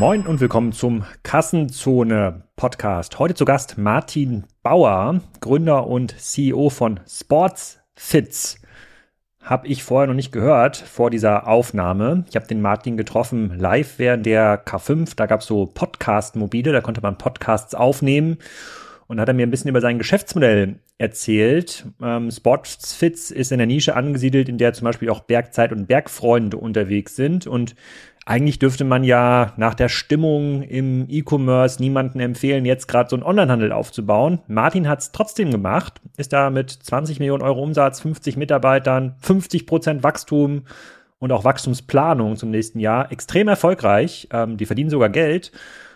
Moin und willkommen zum Kassenzone Podcast. Heute zu Gast Martin Bauer, Gründer und CEO von Sportsfits. Hab ich vorher noch nicht gehört vor dieser Aufnahme. Ich habe den Martin getroffen live während der K5. Da gab es so Podcast-Mobile, da konnte man Podcasts aufnehmen und hat er mir ein bisschen über sein Geschäftsmodell erzählt. Ähm, Sportsfits ist in der Nische angesiedelt, in der zum Beispiel auch Bergzeit und Bergfreunde unterwegs sind und eigentlich dürfte man ja nach der Stimmung im E-Commerce niemanden empfehlen, jetzt gerade so einen Onlinehandel aufzubauen. Martin hat es trotzdem gemacht, ist da mit 20 Millionen Euro Umsatz, 50 Mitarbeitern, 50 Prozent Wachstum und auch Wachstumsplanung zum nächsten Jahr extrem erfolgreich. Ähm, die verdienen sogar Geld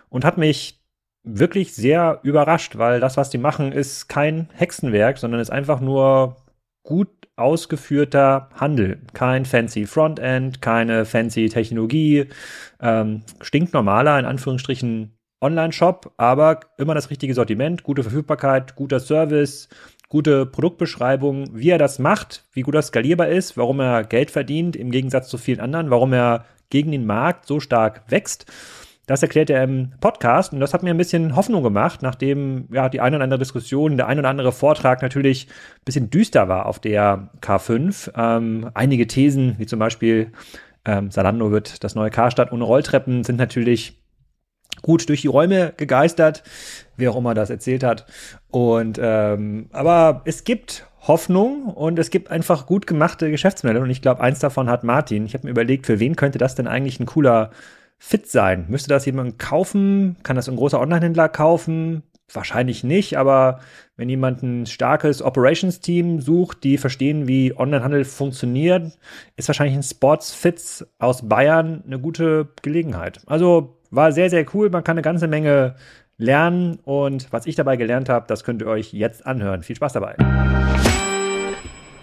und hat mich wirklich sehr überrascht, weil das, was die machen, ist kein Hexenwerk, sondern ist einfach nur gut ausgeführter Handel. Kein fancy Frontend, keine fancy Technologie, ähm, stinknormaler, in Anführungsstrichen, Online-Shop, aber immer das richtige Sortiment, gute Verfügbarkeit, guter Service, gute Produktbeschreibung, wie er das macht, wie gut er skalierbar ist, warum er Geld verdient im Gegensatz zu vielen anderen, warum er gegen den Markt so stark wächst. Das erklärt er im Podcast und das hat mir ein bisschen Hoffnung gemacht, nachdem ja die eine oder andere Diskussion, der ein oder andere Vortrag natürlich ein bisschen düster war auf der K5. Ähm, einige Thesen, wie zum Beispiel ähm, Salando wird das neue Karstadt ohne Rolltreppen, sind natürlich gut durch die Räume gegeistert, wer auch immer das erzählt hat. Und ähm, aber es gibt Hoffnung und es gibt einfach gut gemachte Geschäftsmodelle und ich glaube, eins davon hat Martin. Ich habe mir überlegt, für wen könnte das denn eigentlich ein cooler fit sein? Müsste das jemand kaufen? Kann das ein großer Onlinehändler kaufen? Wahrscheinlich nicht, aber wenn jemand ein starkes Operations-Team sucht, die verstehen, wie Onlinehandel funktioniert, ist wahrscheinlich ein Sportsfits aus Bayern eine gute Gelegenheit. Also war sehr, sehr cool. Man kann eine ganze Menge lernen und was ich dabei gelernt habe, das könnt ihr euch jetzt anhören. Viel Spaß dabei.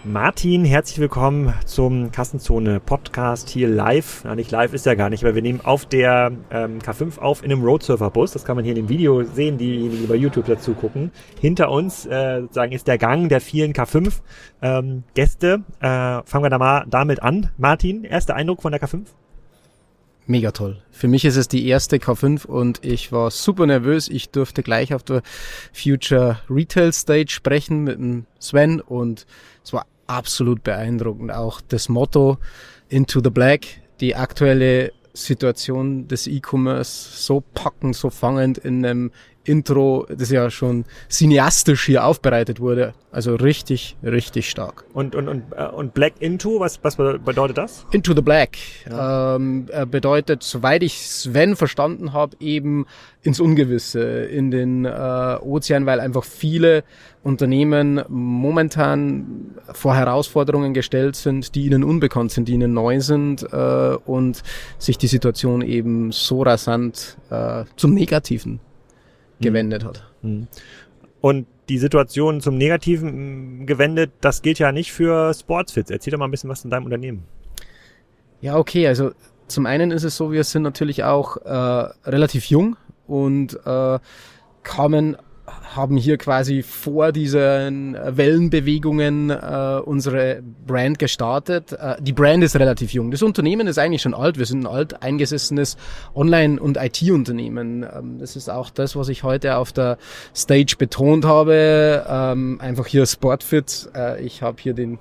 Martin, herzlich willkommen zum Kassenzone Podcast hier live. Ja, nicht live ist ja gar nicht, aber wir nehmen auf der ähm, K5 auf in einem Roadsurfer Bus. Das kann man hier in dem Video sehen, diejenigen, die bei YouTube dazu gucken. Hinter uns äh, sozusagen ist der Gang der vielen K5 ähm, Gäste. Äh, fangen wir da mal damit an. Martin, erster Eindruck von der K5? Mega toll. Für mich ist es die erste K5 und ich war super nervös. Ich durfte gleich auf der Future Retail Stage sprechen mit dem Sven und es war absolut beeindruckend. Auch das Motto Into the Black, die aktuelle Situation des E-Commerce so packend, so fangend in einem Intro, das ja schon cineastisch hier aufbereitet wurde. Also richtig, richtig stark. Und, und, und, äh, und Black Into, was, was bedeutet das? Into the Black ja. ähm, bedeutet, soweit ich Sven verstanden habe, eben ins Ungewisse, in den äh, Ozean, weil einfach viele Unternehmen momentan vor Herausforderungen gestellt sind, die ihnen unbekannt sind, die ihnen neu sind äh, und sich die Situation eben so rasant äh, zum Negativen gewendet hat. Mhm. Und die Situation zum Negativen gewendet, das gilt ja nicht für Sportsfits. Erzähl doch mal ein bisschen was von deinem Unternehmen. Ja, okay, also zum einen ist es so, wir sind natürlich auch äh, relativ jung und äh, kamen haben hier quasi vor diesen Wellenbewegungen äh, unsere Brand gestartet. Äh, die Brand ist relativ jung. Das Unternehmen ist eigentlich schon alt. Wir sind ein alt eingesessenes Online- und IT-Unternehmen. Ähm, das ist auch das, was ich heute auf der Stage betont habe. Ähm, einfach hier Sportfit. Äh, ich habe hier den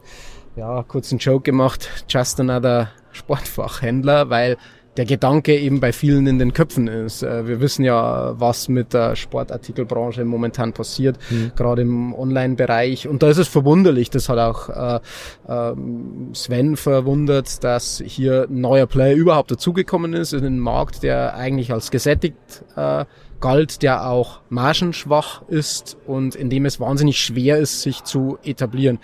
ja, kurzen Joke gemacht. Just another Sportfachhändler, weil der Gedanke eben bei vielen in den Köpfen ist. Äh, wir wissen ja, was mit der Sportartikelbranche momentan passiert, mhm. gerade im Online-Bereich. Und da ist es verwunderlich, das hat auch äh, äh, Sven verwundert, dass hier ein neuer Player überhaupt dazugekommen ist in den Markt, der eigentlich als gesättigt äh, galt, der auch margenschwach ist und in dem es wahnsinnig schwer ist, sich zu etablieren.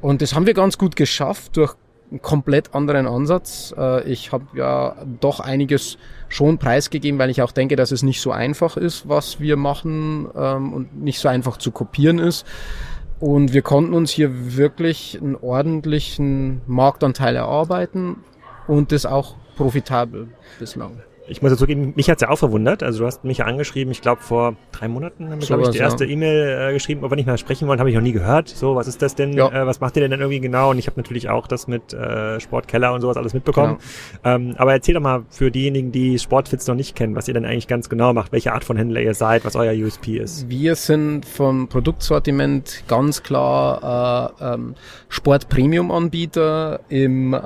Und das haben wir ganz gut geschafft durch einen komplett anderen Ansatz. Äh, ich habe ja doch einiges schon preisgegeben, weil ich auch denke, dass es nicht so einfach ist, was wir machen ähm, und nicht so einfach zu kopieren ist. Und wir konnten uns hier wirklich einen ordentlichen Marktanteil erarbeiten und das auch profitabel bislang. Ich muss ja zugeben, mich hat's ja auch verwundert. Also du hast mich ja angeschrieben, ich glaube vor drei Monaten haben wir, glaube ich, die erste ja. E-Mail äh, geschrieben, ob wir nicht mehr sprechen wollen, habe ich noch nie gehört. So, was ist das denn? Ja. Äh, was macht ihr denn dann irgendwie genau? Und ich habe natürlich auch das mit äh, Sportkeller und sowas alles mitbekommen. Genau. Ähm, aber erzähl doch mal für diejenigen, die Sportfits noch nicht kennen, was ihr denn eigentlich ganz genau macht, welche Art von Händler ihr seid, was euer USP ist. Wir sind vom Produktsortiment ganz klar äh, ähm, Sport-Premium-Anbieter im äh,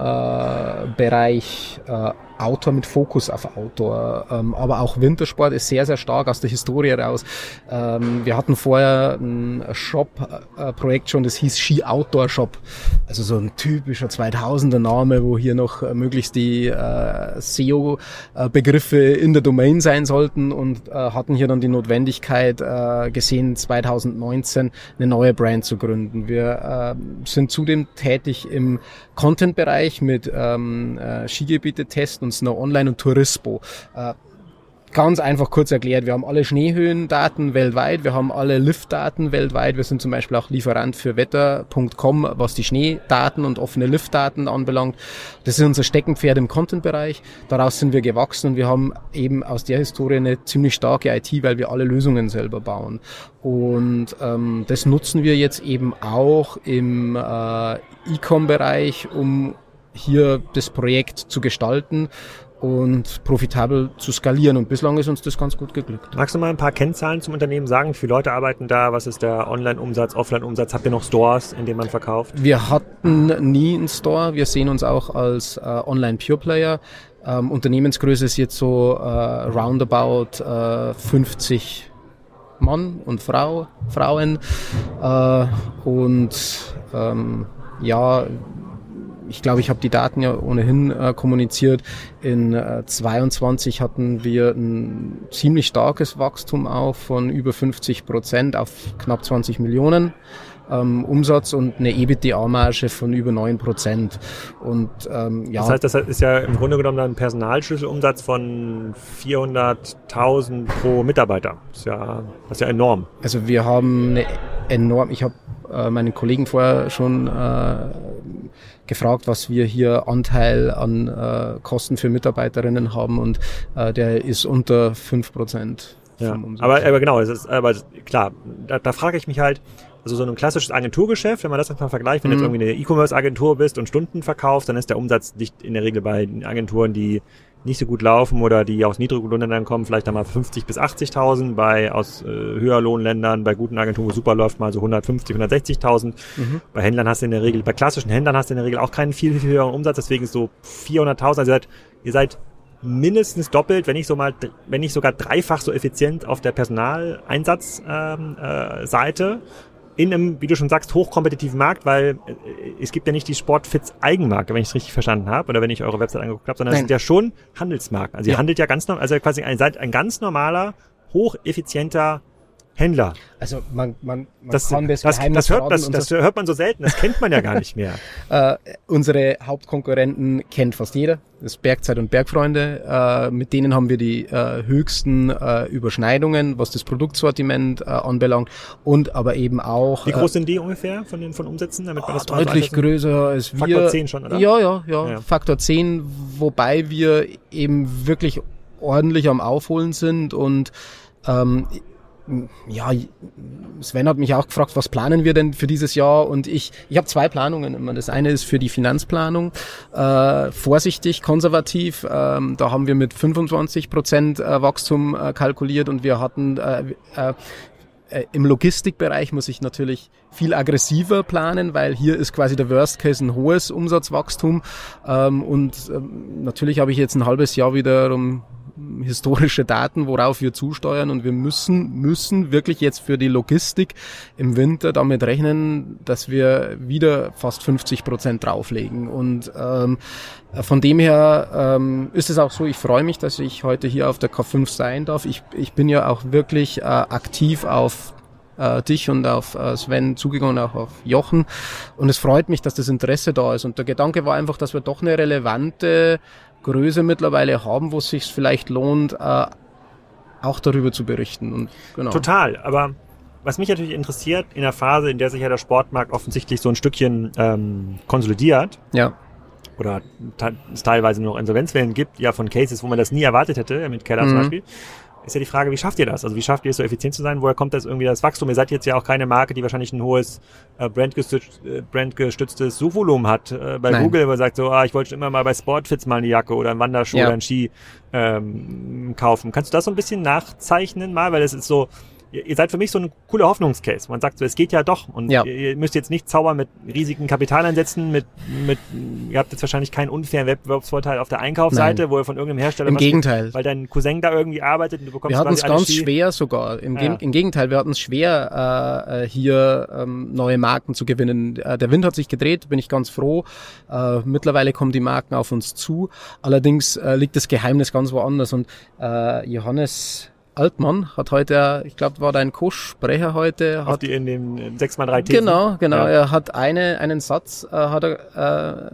Bereich äh, Outdoor mit Fokus auf Outdoor. Ähm, aber auch Wintersport ist sehr, sehr stark aus der Historie raus. Ähm, wir hatten vorher ein Shop-Projekt schon, das hieß Ski Outdoor Shop. Also so ein typischer 2000er Name, wo hier noch äh, möglichst die äh, SEO-Begriffe in der Domain sein sollten und äh, hatten hier dann die Notwendigkeit äh, gesehen, 2019 eine neue Brand zu gründen. Wir äh, sind zudem tätig im Content-Bereich mit ähm, äh, Skigebiete-Testen und Snow Online und Turismo. Äh, Ganz einfach kurz erklärt, wir haben alle Schneehöhendaten weltweit, wir haben alle Liftdaten weltweit, wir sind zum Beispiel auch Lieferant für wetter.com, was die Schneedaten und offene Liftdaten anbelangt. Das ist unser Steckenpferd im Content-Bereich. Daraus sind wir gewachsen und wir haben eben aus der Historie eine ziemlich starke IT, weil wir alle Lösungen selber bauen. Und ähm, das nutzen wir jetzt eben auch im äh, E-Com-Bereich, um hier das Projekt zu gestalten und profitabel zu skalieren. Und bislang ist uns das ganz gut geglückt. Magst du mal ein paar Kennzahlen zum Unternehmen sagen? Wie viele Leute arbeiten da? Was ist der Online-Umsatz, Offline-Umsatz? Habt ihr noch Stores, in denen man verkauft? Wir hatten nie einen Store. Wir sehen uns auch als äh, Online-Pure-Player. Ähm, Unternehmensgröße ist jetzt so äh, roundabout äh, 50 Mann und Frau, Frauen. Äh, und ähm, ja, ich glaube, ich habe die Daten ja ohnehin äh, kommuniziert. In äh, 22 hatten wir ein ziemlich starkes Wachstum auch von über 50 Prozent auf knapp 20 Millionen. Ähm, Umsatz und eine EBITDA-Marge von über 9 Prozent. Und ähm, ja. Das heißt, das ist ja im Grunde genommen ein Personalschlüsselumsatz von 400.000 pro Mitarbeiter. Das ist ja, das ist ja enorm. Also wir haben eine enorm, ich habe äh, meinen Kollegen vorher schon äh, gefragt, was wir hier Anteil an äh, Kosten für Mitarbeiterinnen haben und äh, der ist unter fünf Prozent. Ja, aber, aber genau, es ist, aber klar, da, da frage ich mich halt, also so ein klassisches Agenturgeschäft, wenn man das jetzt mal vergleicht, wenn du jetzt mhm. irgendwie eine E-Commerce-Agentur bist und Stunden verkaufst, dann ist der Umsatz nicht in der Regel bei Agenturen, die nicht so gut laufen oder die aus Niedriglohnländern kommen, vielleicht einmal 50 bis 80.000, bei aus äh, Höherlohnländern, bei guten Agenturen, wo super läuft, mal so 150, 160.000. Mhm. Bei Händlern hast du in der Regel, bei klassischen Händlern hast du in der Regel auch keinen viel, viel höheren Umsatz, deswegen so 400.000, also ihr seid, ihr seid mindestens doppelt, wenn nicht so mal, wenn nicht sogar dreifach so effizient auf der Personaleinsatzseite. Ähm, äh, in einem, wie du schon sagst, hochkompetitiven Markt, weil äh, es gibt ja nicht die Sportfits Eigenmarke, wenn ich es richtig verstanden habe, oder wenn ich eure Website angeguckt habe, sondern es sind ja schon Handelsmarken. Also ja. ihr handelt ja ganz normal, also quasi ein, seid ein ganz normaler, hocheffizienter Händler. Also man, man, man das, kann das, das, das, hört, das, das hört man so selten, das kennt man ja gar nicht mehr. äh, unsere Hauptkonkurrenten kennt fast jeder, das Bergzeit und Bergfreunde. Äh, mit denen haben wir die äh, höchsten äh, Überschneidungen, was das Produktsortiment äh, anbelangt und aber eben auch... Wie groß äh, sind die ungefähr von den von Umsätzen? Damit man das oh, deutlich größer als wir. Faktor 10 schon, oder? Ja, ja, ja, ja, Faktor 10, wobei wir eben wirklich ordentlich am Aufholen sind und ähm, ja, Sven hat mich auch gefragt, was planen wir denn für dieses Jahr? Und ich, ich habe zwei Planungen immer. Das eine ist für die Finanzplanung, äh, vorsichtig, konservativ. Ähm, da haben wir mit 25 Prozent äh, Wachstum äh, kalkuliert und wir hatten äh, äh, äh, im Logistikbereich muss ich natürlich viel aggressiver planen, weil hier ist quasi der Worst Case ein hohes Umsatzwachstum. Ähm, und ähm, natürlich habe ich jetzt ein halbes Jahr wiederum historische Daten, worauf wir zusteuern und wir müssen, müssen wirklich jetzt für die Logistik im Winter damit rechnen, dass wir wieder fast 50 Prozent drauflegen und ähm, von dem her ähm, ist es auch so, ich freue mich, dass ich heute hier auf der K5 sein darf. Ich, ich bin ja auch wirklich äh, aktiv auf äh, dich und auf äh, Sven zugegangen, auch auf Jochen. Und es freut mich, dass das Interesse da ist. Und der Gedanke war einfach, dass wir doch eine relevante Größe mittlerweile haben, wo es sich vielleicht lohnt, äh, auch darüber zu berichten. Und, genau. Total, aber was mich natürlich interessiert, in der Phase, in der sich ja der Sportmarkt offensichtlich so ein Stückchen ähm, konsolidiert, ja. oder es teilweise noch Insolvenzwellen gibt, ja von Cases, wo man das nie erwartet hätte, mit Keller mhm. zum Beispiel, ist ja die Frage, wie schafft ihr das? Also wie schafft ihr es so effizient zu sein? Woher kommt das irgendwie das Wachstum? Ihr seid jetzt ja auch keine Marke, die wahrscheinlich ein hohes äh, brandgestützt, äh, brandgestütztes Suchvolumen hat. Äh, bei Nein. Google, wo man sagt so, ah, ich wollte schon immer mal bei Sportfits mal eine Jacke oder einen Wanderschuh ja. oder einen Ski ähm, kaufen. Kannst du das so ein bisschen nachzeichnen mal? Weil das ist so, ihr seid für mich so ein cooler Hoffnungscase. Man sagt so, es geht ja doch und ja. ihr müsst jetzt nicht zaubern mit riesigen Kapitaleinsätzen, mit, mit, ihr habt jetzt wahrscheinlich keinen unfairen Wettbewerbsvorteil auf der Einkaufsseite, Nein. wo ihr von irgendeinem Hersteller Im Gegenteil. weil dein Cousin da irgendwie arbeitet und du bekommst Wir hatten es ganz schwer sogar. Im, ja. Im, Gegenteil, wir hatten es schwer, äh, äh, hier ähm, neue Marken zu gewinnen. Äh, der Wind hat sich gedreht, bin ich ganz froh. Äh, mittlerweile kommen die Marken auf uns zu. Allerdings äh, liegt das Geheimnis ganz woanders und äh, Johannes Altmann hat heute, ich glaube, war dein Co-Sprecher heute. Auf die in dem 6x3 Thesen. Genau, genau. Ja. Er hat eine, einen Satz, äh, hat, er,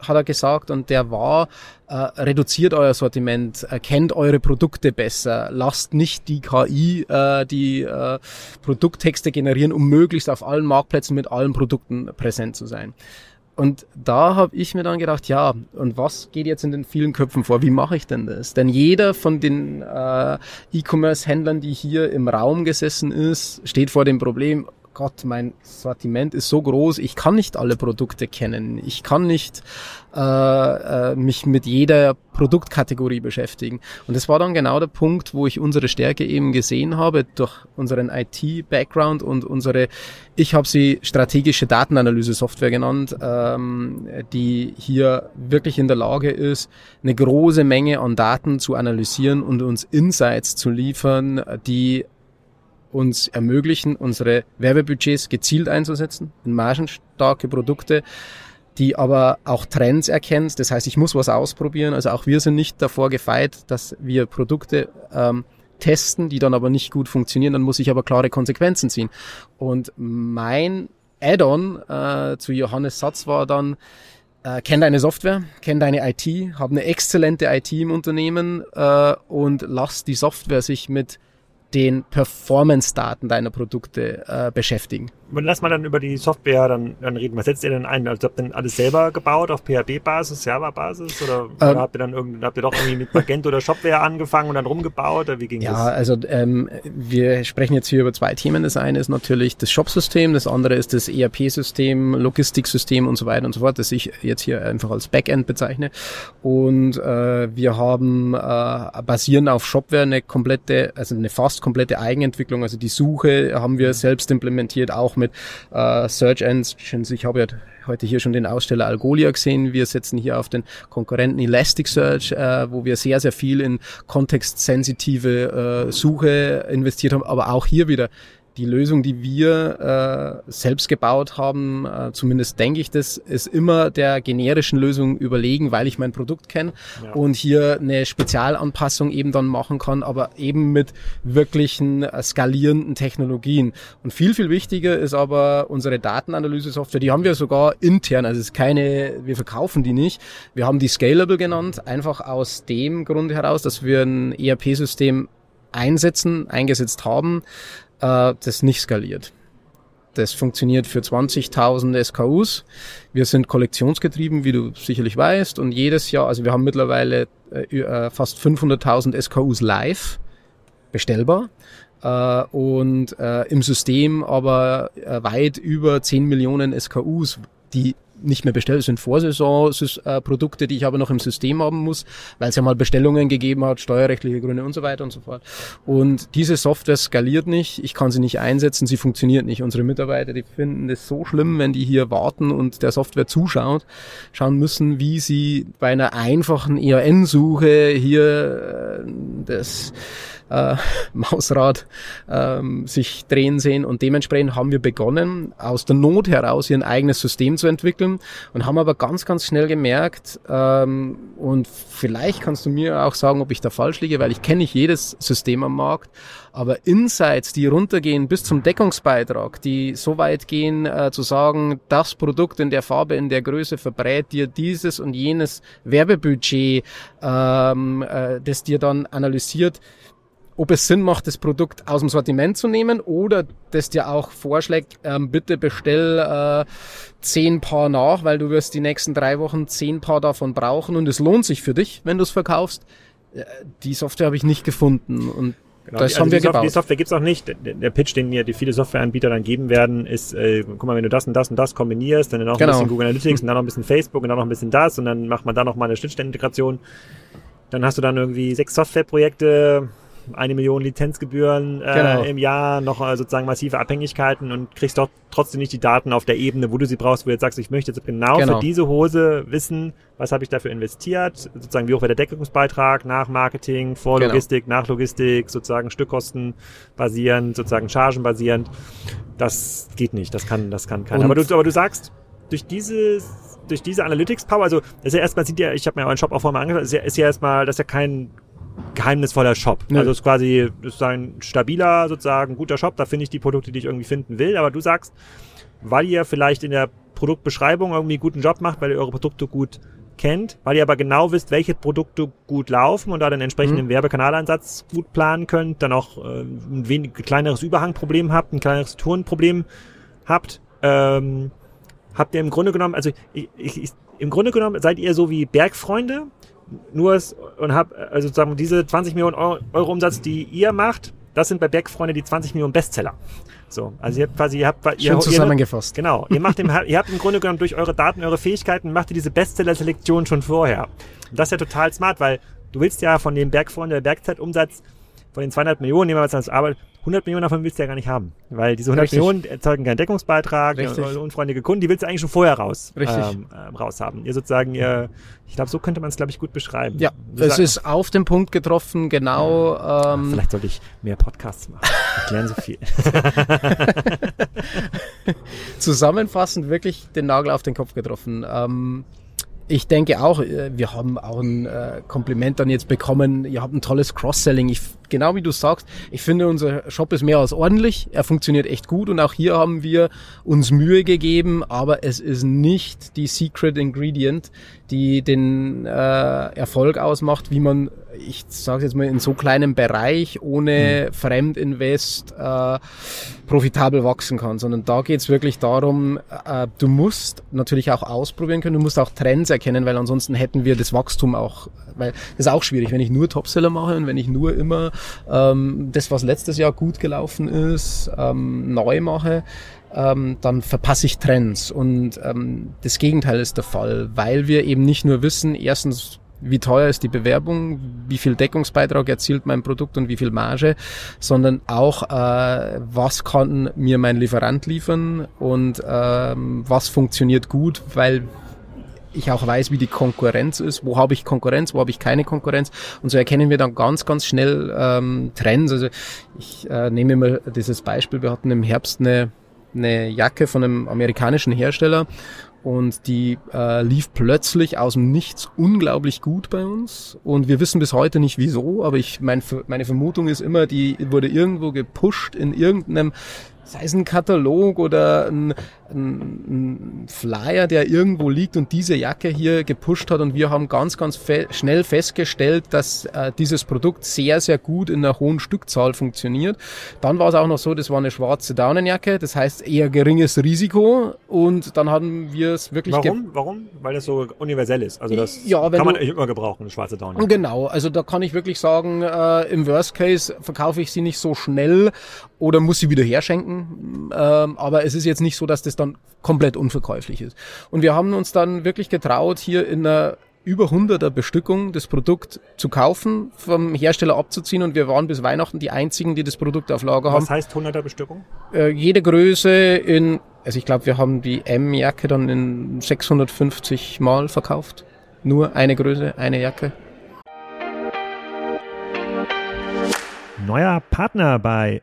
äh, hat er gesagt und der war, äh, reduziert euer Sortiment, erkennt eure Produkte besser, lasst nicht die KI äh, die äh, Produkttexte generieren, um möglichst auf allen Marktplätzen mit allen Produkten präsent zu sein. Und da habe ich mir dann gedacht, ja, und was geht jetzt in den vielen Köpfen vor? Wie mache ich denn das? Denn jeder von den äh, E-Commerce-Händlern, die hier im Raum gesessen ist, steht vor dem Problem, Gott, mein Sortiment ist so groß, ich kann nicht alle Produkte kennen. Ich kann nicht äh, äh, mich mit jeder Produktkategorie beschäftigen. Und das war dann genau der Punkt, wo ich unsere Stärke eben gesehen habe durch unseren IT-Background und unsere, ich habe sie strategische Datenanalyse-Software genannt, ähm, die hier wirklich in der Lage ist, eine große Menge an Daten zu analysieren und uns Insights zu liefern, die uns ermöglichen, unsere Werbebudgets gezielt einzusetzen, in margenstarke Produkte, die aber auch Trends erkennt. Das heißt, ich muss was ausprobieren. Also auch wir sind nicht davor gefeit, dass wir Produkte ähm, testen, die dann aber nicht gut funktionieren. Dann muss ich aber klare Konsequenzen ziehen. Und mein Add-on äh, zu Johannes Satz war dann, äh, kenn deine Software, kenn deine IT, hab eine exzellente IT im Unternehmen äh, und lass die Software sich mit den Performance-Daten deiner Produkte äh, beschäftigen. Lass mal dann über die Software dann, dann reden. Was setzt ihr denn ein? Also habt ihr denn alles selber gebaut auf PHP-Basis, Java-Basis oder, ähm, oder, habt ihr dann irgendwie, habt ihr doch irgendwie mit Magento oder Shopware angefangen und dann rumgebaut? Oder wie ging ja, das? Ja, also ähm, wir sprechen jetzt hier über zwei Themen. Das eine ist natürlich das Shop-System, das andere ist das ERP-System, Logistiksystem und so weiter und so fort, das ich jetzt hier einfach als Backend bezeichne. Und äh, wir haben äh, basierend auf Shopware eine komplette, also eine fast komplette Eigenentwicklung. Also die Suche haben wir selbst implementiert, auch mit äh, Search Engines. Ich habe ja heute hier schon den Aussteller Algolia gesehen. Wir setzen hier auf den Konkurrenten Elasticsearch, äh, wo wir sehr, sehr viel in kontextsensitive äh, Suche investiert haben, aber auch hier wieder die Lösung, die wir äh, selbst gebaut haben, äh, zumindest denke ich das, ist immer der generischen Lösung überlegen, weil ich mein Produkt kenne ja. und hier eine Spezialanpassung eben dann machen kann, aber eben mit wirklichen äh, skalierenden Technologien. Und viel, viel wichtiger ist aber unsere Datenanalyse-Software, die haben wir sogar intern, also es ist keine, wir verkaufen die nicht. Wir haben die Scalable genannt, einfach aus dem Grund heraus, dass wir ein ERP-System einsetzen, eingesetzt haben, äh, das nicht skaliert. Das funktioniert für 20.000 SKUs. Wir sind kollektionsgetrieben, wie du sicherlich weißt, und jedes Jahr, also wir haben mittlerweile äh, äh fast 500.000 SKUs live bestellbar äh, und äh, im System aber äh, weit über 10 Millionen SKUs, die nicht mehr bestellt. Das sind Vorsaison-Produkte, die ich aber noch im System haben muss, weil es ja mal Bestellungen gegeben hat, steuerrechtliche Gründe und so weiter und so fort. Und diese Software skaliert nicht, ich kann sie nicht einsetzen, sie funktioniert nicht. Unsere Mitarbeiter, die finden das so schlimm, wenn die hier warten und der Software zuschaut, schauen müssen, wie sie bei einer einfachen ERN-Suche hier äh, das äh, Mausrad ähm, sich drehen sehen. Und dementsprechend haben wir begonnen, aus der Not heraus ein eigenes System zu entwickeln und haben aber ganz, ganz schnell gemerkt, ähm, und vielleicht kannst du mir auch sagen, ob ich da falsch liege, weil ich kenne nicht jedes System am Markt, aber Insights, die runtergehen bis zum Deckungsbeitrag, die so weit gehen, äh, zu sagen, das Produkt in der Farbe, in der Größe verbrät dir dieses und jenes Werbebudget, ähm, äh, das dir dann analysiert, ob es Sinn macht, das Produkt aus dem Sortiment zu nehmen oder das dir auch vorschlägt, ähm, bitte bestell äh, zehn Paar nach, weil du wirst die nächsten drei Wochen zehn Paar davon brauchen und es lohnt sich für dich, wenn du es verkaufst. Äh, die Software habe ich nicht gefunden und Genau, das die, haben also wir die, gebaut. die Software gibt's auch nicht. Der, der Pitch, den mir die viele Softwareanbieter dann geben werden, ist, äh, guck mal, wenn du das und das und das kombinierst, dann noch genau. ein bisschen Google Analytics und dann noch ein bisschen Facebook und dann noch ein bisschen das und dann macht man da noch mal eine Schnittstellenintegration. Dann hast du dann irgendwie sechs Softwareprojekte, eine Million Lizenzgebühren äh, genau. im Jahr, noch äh, sozusagen massive Abhängigkeiten und kriegst doch trotzdem nicht die Daten auf der Ebene, wo du sie brauchst, wo du jetzt sagst, ich möchte jetzt genau, genau. für diese Hose wissen, was habe ich dafür investiert, sozusagen wie hoch war der Deckungsbeitrag nach Marketing, vor genau. Logistik, nach Logistik, sozusagen Stückkosten basierend, sozusagen Chargen basierend. Das geht nicht, das kann, das kann keiner. Aber du, aber du sagst, durch dieses durch diese Analytics Power, also das ist ja erstmal sieht ja, ich habe mir euren Shop auch vorher mal angeschaut, ist ja, ist ja erstmal, das ist ja kein geheimnisvoller Shop. Nee. Also es ist quasi ist ein stabiler, sozusagen guter Shop, da finde ich die Produkte, die ich irgendwie finden will. Aber du sagst, weil ihr vielleicht in der Produktbeschreibung irgendwie einen guten Job macht, weil ihr eure Produkte gut kennt, weil ihr aber genau wisst, welche Produkte gut laufen und da den entsprechenden mhm. Werbekanalansatz gut planen könnt, dann auch äh, ein wenig kleineres Überhangproblem habt, ein kleineres Tourenproblem habt, ähm, habt ihr im Grunde genommen, also ich, ich, im Grunde genommen seid ihr so wie Bergfreunde, nur und habe also sozusagen diese 20 Millionen Euro, Euro, Umsatz, die ihr macht, das sind bei Bergfreunde die 20 Millionen Bestseller. So, also ihr habt quasi, ihr habt, ihr, zusammengefasst. Ihr, genau, ihr macht im, ihr habt im Grunde genommen durch eure Daten, eure Fähigkeiten, macht ihr diese Bestseller-Selektion schon vorher. Und das ist ja total smart, weil du willst ja von dem Bergfreunde Bergzeitumsatz von den 200 Millionen, nehmen wir mal als Arbeit, 100 Millionen davon willst du ja gar nicht haben. Weil diese 100 Richtig. Millionen erzeugen keinen Deckungsbeitrag, unfreundliche Kunden, die willst du eigentlich schon vorher raus, ähm, ähm, raus haben. Ihr sozusagen, ihr, ich glaube, so könnte man es, glaube ich, gut beschreiben. Ja, es ist auf den Punkt getroffen, genau. Ja. Ähm, Vielleicht sollte ich mehr Podcasts machen. Ich lerne so viel. Zusammenfassend wirklich den Nagel auf den Kopf getroffen. Ähm, ich denke auch, äh, wir haben auch ein äh, Kompliment dann jetzt bekommen. Ihr habt ein tolles Cross-Selling. Ich, genau wie du sagst, ich finde, unser Shop ist mehr als ordentlich. Er funktioniert echt gut und auch hier haben wir uns Mühe gegeben, aber es ist nicht die Secret Ingredient, die den äh, Erfolg ausmacht, wie man, ich sage jetzt mal, in so kleinem Bereich ohne mhm. Fremdinvest äh, profitabel wachsen kann, sondern da geht's wirklich darum, äh, du musst natürlich auch ausprobieren können, du musst auch Trends erkennen, weil ansonsten hätten wir das Wachstum auch, weil das ist auch schwierig, wenn ich nur Topseller mache und wenn ich nur immer ähm, das, was letztes Jahr gut gelaufen ist, ähm, neu mache, ähm, dann verpasse ich Trends. Und ähm, das Gegenteil ist der Fall, weil wir eben nicht nur wissen, erstens, wie teuer ist die Bewerbung, wie viel Deckungsbeitrag erzielt mein Produkt und wie viel Marge, sondern auch, äh, was kann mir mein Lieferant liefern und ähm, was funktioniert gut, weil ich auch weiß, wie die Konkurrenz ist, wo habe ich Konkurrenz, wo habe ich keine Konkurrenz? Und so erkennen wir dann ganz, ganz schnell ähm, Trends. Also ich äh, nehme immer dieses Beispiel, wir hatten im Herbst eine eine Jacke von einem amerikanischen Hersteller und die äh, lief plötzlich aus dem Nichts unglaublich gut bei uns. Und wir wissen bis heute nicht wieso, aber ich mein, meine Vermutung ist immer, die wurde irgendwo gepusht in irgendeinem sei es ein Katalog oder ein, ein, ein, Flyer, der irgendwo liegt und diese Jacke hier gepusht hat und wir haben ganz, ganz fe schnell festgestellt, dass äh, dieses Produkt sehr, sehr gut in einer hohen Stückzahl funktioniert. Dann war es auch noch so, das war eine schwarze Daunenjacke, das heißt eher geringes Risiko und dann haben wir es wirklich... Warum? Warum? Weil das so universell ist. Also das ja, kann man du, immer gebrauchen, eine schwarze Daunenjacke. Genau, also da kann ich wirklich sagen, äh, im Worst Case verkaufe ich sie nicht so schnell oder muss sie wieder herschenken. Ähm, aber es ist jetzt nicht so, dass das dann komplett unverkäuflich ist. Und wir haben uns dann wirklich getraut, hier in einer über 100er Bestückung das Produkt zu kaufen, vom Hersteller abzuziehen und wir waren bis Weihnachten die einzigen, die das Produkt auf Lager haben. Was heißt 100er Bestückung? Äh, jede Größe in, also ich glaube, wir haben die M-Jacke dann in 650 Mal verkauft. Nur eine Größe, eine Jacke. Neuer Partner bei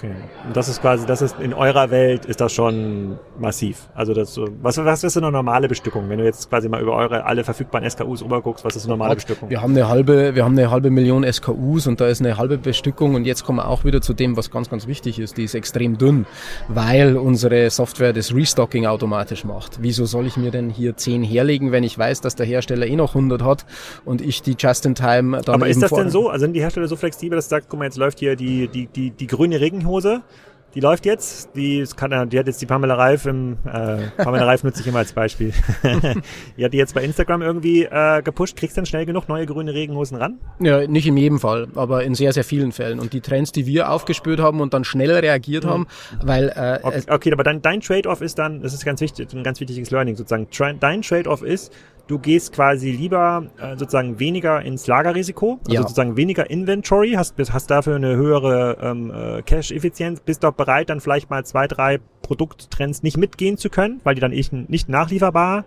Okay. Und das ist quasi, das ist in eurer Welt ist das schon massiv. Also das was, was ist eine normale Bestückung? Wenn du jetzt quasi mal über eure alle verfügbaren SKUs rüberguckst, was ist eine normale Bestückung? Wir haben eine halbe, wir haben eine halbe Million SKUs und da ist eine halbe Bestückung und jetzt kommen wir auch wieder zu dem, was ganz, ganz wichtig ist. Die ist extrem dünn, weil unsere Software das Restocking automatisch macht. Wieso soll ich mir denn hier 10 herlegen, wenn ich weiß, dass der Hersteller eh noch 100 hat und ich die Just-in-Time dann Aber ist das denn so? Also sind die Hersteller so flexibel, dass du sagst, guck mal, jetzt läuft hier die, die, die, die grüne Regenhose Hose. Die läuft jetzt. Die, kann, die hat jetzt die Pamela Reif im äh, Pamela Reif nutze ich immer als Beispiel. die hat die jetzt bei Instagram irgendwie äh, gepusht. Kriegst du denn schnell genug neue grüne Regenhosen ran? Ja, nicht in jedem Fall, aber in sehr, sehr vielen Fällen. Und die Trends, die wir aufgespürt haben und dann schnell reagiert mhm. haben, weil äh, okay, okay, aber dann dein Trade-off ist dann, das ist ganz wichtig, ein ganz wichtiges Learning sozusagen. Dein Trade-off ist, Du gehst quasi lieber äh, sozusagen weniger ins Lagerrisiko, also ja. sozusagen weniger Inventory, hast, hast dafür eine höhere ähm, äh, Cash-Effizienz, bist doch bereit, dann vielleicht mal zwei, drei Produkttrends nicht mitgehen zu können, weil die dann nicht nachlieferbar äh,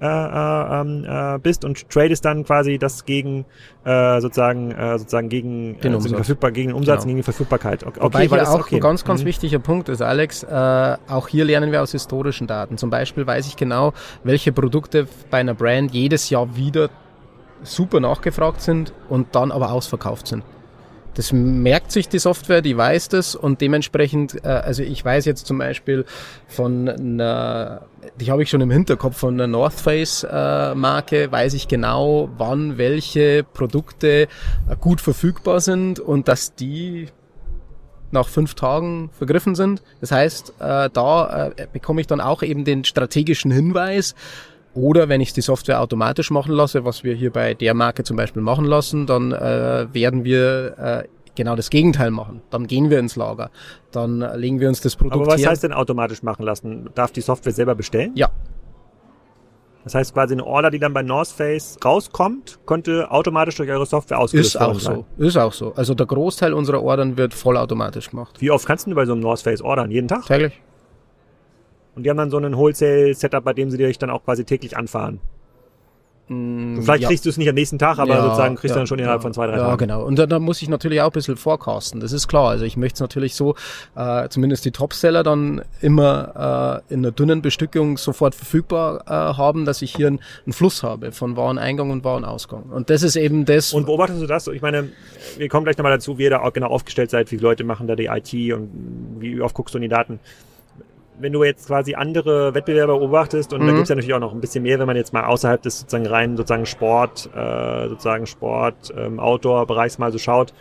äh, ähm, äh, bist und tradest dann quasi das gegen äh, sozusagen äh, sozusagen gegen den Umsatz, verfügbar, gegen den Umsatz genau. gegen die Verfügbarkeit. Okay, Wobei hier auch okay. ein ganz ganz mhm. wichtiger Punkt ist, Alex. Äh, auch hier lernen wir aus historischen Daten. Zum Beispiel weiß ich genau, welche Produkte bei einer Brand jedes Jahr wieder super nachgefragt sind und dann aber ausverkauft sind. Das merkt sich die Software, die weiß das und dementsprechend, äh, also ich weiß jetzt zum Beispiel von einer, die habe ich schon im Hinterkopf von einer North Face äh, Marke, weiß ich genau, wann welche Produkte äh, gut verfügbar sind und dass die nach fünf Tagen vergriffen sind. Das heißt, äh, da äh, bekomme ich dann auch eben den strategischen Hinweis, oder wenn ich die Software automatisch machen lasse, was wir hier bei der Marke zum Beispiel machen lassen, dann äh, werden wir äh, genau das Gegenteil machen. Dann gehen wir ins Lager. Dann legen wir uns das Produkt Aber was her. heißt denn automatisch machen lassen? Darf die Software selber bestellen? Ja. Das heißt quasi eine Order, die dann bei North Face rauskommt, könnte automatisch durch eure Software ausgelöst werden. Ist auch so. Ist auch so. Also der Großteil unserer Ordern wird vollautomatisch gemacht. Wie oft kannst du bei so einem North Face ordern? Jeden Tag? Täglich. Und die haben dann so einen Wholesale-Setup, bei dem sie dich dann auch quasi täglich anfahren. Mm, vielleicht ja. kriegst du es nicht am nächsten Tag, aber ja, sozusagen kriegst du dann schon innerhalb von zwei, drei ja, Tagen. Ja, genau. Und da, da, muss ich natürlich auch ein bisschen forecasten, das ist klar. Also ich möchte es natürlich so, äh, zumindest die Topseller dann immer äh, in einer dünnen Bestückung sofort verfügbar äh, haben, dass ich hier einen, einen Fluss habe von Wareneingang und Warenausgang. Und das ist eben das. Und beobachtest du das? Ich meine, wir kommen gleich nochmal dazu, wie ihr da auch genau aufgestellt seid, wie viele Leute machen da die IT und wie oft guckst du in die Daten wenn du jetzt quasi andere Wettbewerber beobachtest, und mhm. da gibt es ja natürlich auch noch ein bisschen mehr, wenn man jetzt mal außerhalb des sozusagen rein sozusagen Sport, äh, sozusagen Sport, ähm, Outdoor-Bereichs mal so schaut,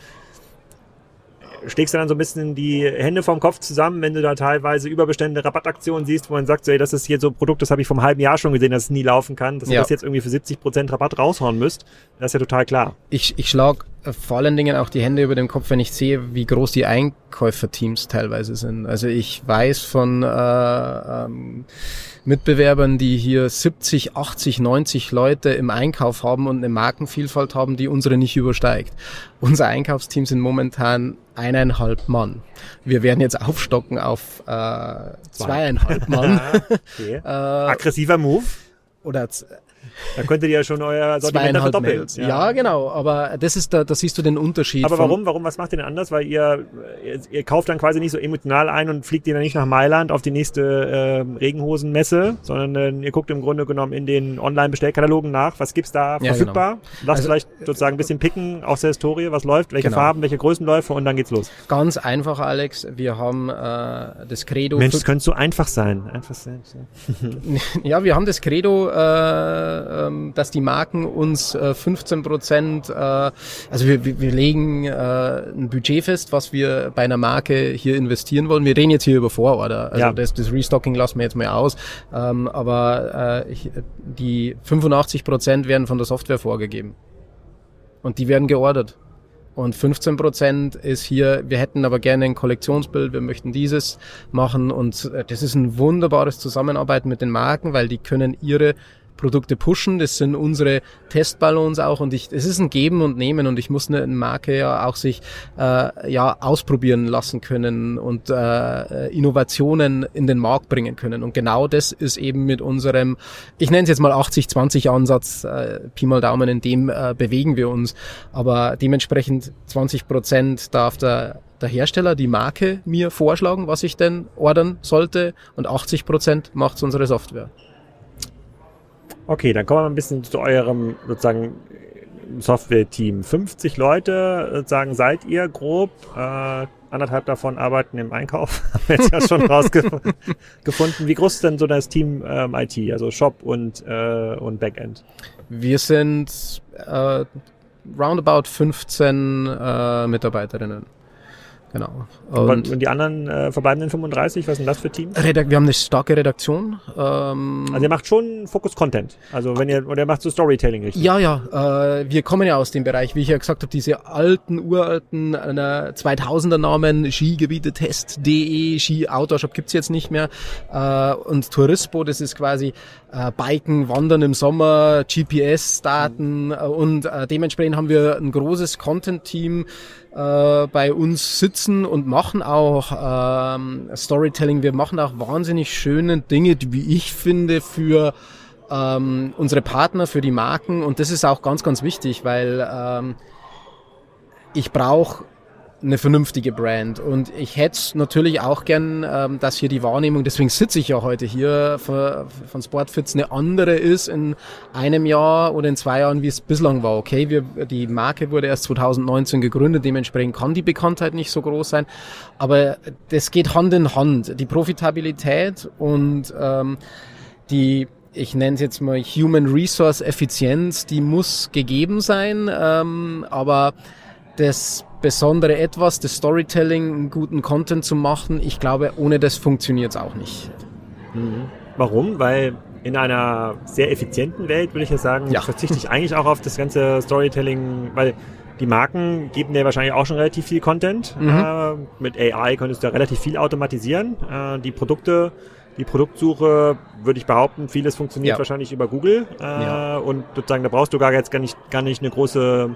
schlägst du dann so ein bisschen die Hände vom Kopf zusammen, wenn du da teilweise Überbestände, Rabattaktionen siehst, wo man sagt, so, ey, das ist hier so ein Produkt, das habe ich vom halben Jahr schon gesehen, dass es nie laufen kann, dass ja. ihr das jetzt irgendwie für 70 Prozent Rabatt raushauen müsst. Das ist ja total klar. Ich, ich schlag vor allen Dingen auch die Hände über dem Kopf, wenn ich sehe, wie groß die Einkäuferteams teilweise sind. Also ich weiß von äh, ähm, Mitbewerbern, die hier 70, 80, 90 Leute im Einkauf haben und eine Markenvielfalt haben, die unsere nicht übersteigt. Unser Einkaufsteam sind momentan eineinhalb Mann. Wir werden jetzt aufstocken auf äh, zweieinhalb Mann. okay. äh, Aggressiver Move? Oder Da könntet ihr ja schon euer Sortiment verdoppeln. Ja. ja. genau, aber das ist da, da siehst du den Unterschied. Aber warum, warum, was macht ihr denn anders? Weil ihr, ihr, ihr, kauft dann quasi nicht so emotional ein und fliegt ihr dann nicht nach Mailand auf die nächste äh, Regenhosenmesse, sondern äh, ihr guckt im Grunde genommen in den Online-Bestellkatalogen nach, was gibt's da ja, verfügbar? Genau. Lasst also, vielleicht sozusagen ein bisschen picken aus der Historie, was läuft, welche genau. Farben, welche Größenläufe und dann geht's los. Ganz einfach, Alex. Wir haben äh, das Credo. Mensch, es könnte so einfach sein. Einfach sein. ja, wir haben das Credo, äh, ähm, dass die Marken uns äh, 15 Prozent, äh, also wir, wir legen äh, ein Budget fest, was wir bei einer Marke hier investieren wollen. Wir reden jetzt hier über Vororder. Also ja. das, das Restocking lassen wir jetzt mal aus. Ähm, aber äh, die 85 Prozent werden von der Software vorgegeben. Und die werden geordert. Und 15 Prozent ist hier, wir hätten aber gerne ein Kollektionsbild, wir möchten dieses machen. Und äh, das ist ein wunderbares Zusammenarbeiten mit den Marken, weil die können ihre Produkte pushen. Das sind unsere Testballons auch und ich, es ist ein Geben und Nehmen und ich muss eine Marke ja auch sich äh, ja ausprobieren lassen können und äh, Innovationen in den Markt bringen können. Und genau das ist eben mit unserem, ich nenne es jetzt mal 80-20 Ansatz, äh, Pi mal Daumen, in dem äh, bewegen wir uns. Aber dementsprechend 20 Prozent darf der der Hersteller, die Marke mir vorschlagen, was ich denn ordern sollte und 80 Prozent macht unsere Software. Okay, dann kommen wir ein bisschen zu eurem sozusagen Software-Team. 50 Leute sozusagen seid ihr grob. Äh, anderthalb davon arbeiten im Einkauf. Haben wir jetzt ja schon rausgefunden. Wie groß ist denn so das Team ähm, IT, also Shop und, äh, und Backend? Wir sind äh, roundabout 15 äh, Mitarbeiterinnen. Genau. Und, und die anderen äh, verbleibenden 35, was sind das für Teams? Redak wir haben eine starke Redaktion. Ähm, also ihr macht schon Focus Content. Also wenn ihr oder ihr macht so Storytelling richtig? Ja, ja. Äh, wir kommen ja aus dem Bereich, wie ich ja gesagt habe, diese alten, uralten äh, 2000er Namen, Skigebiete Test.de, Ski Outdoor gibt's jetzt nicht mehr. Äh, und Tourispo, das ist quasi äh, Biken, Wandern im Sommer, GPS-Daten mhm. und äh, dementsprechend haben wir ein großes Content-Team äh, bei uns sitzen und machen auch ähm, Storytelling. Wir machen auch wahnsinnig schöne Dinge, wie ich finde, für ähm, unsere Partner, für die Marken. Und das ist auch ganz, ganz wichtig, weil ähm, ich brauche eine vernünftige Brand. Und ich hätte natürlich auch gern, ähm, dass hier die Wahrnehmung, deswegen sitze ich ja heute hier für, von Sportfits, eine andere ist in einem Jahr oder in zwei Jahren, wie es bislang war. Okay, wir, die Marke wurde erst 2019 gegründet, dementsprechend kann die Bekanntheit nicht so groß sein. Aber das geht Hand in Hand. Die Profitabilität und ähm, die ich nenne es jetzt mal Human Resource Effizienz, die muss gegeben sein, ähm, aber das besondere Etwas, das Storytelling, einen guten Content zu machen. Ich glaube, ohne das funktioniert es auch nicht. Mhm. Warum? Weil in einer sehr effizienten Welt, würde ich ja sagen, ja. verzichte ich eigentlich auch auf das ganze Storytelling, weil die Marken geben dir wahrscheinlich auch schon relativ viel Content. Mhm. Äh, mit AI könntest du ja relativ viel automatisieren. Äh, die Produkte, die Produktsuche, würde ich behaupten, vieles funktioniert ja. wahrscheinlich über Google. Äh, ja. Und sozusagen, da brauchst du gar jetzt gar nicht, gar nicht eine große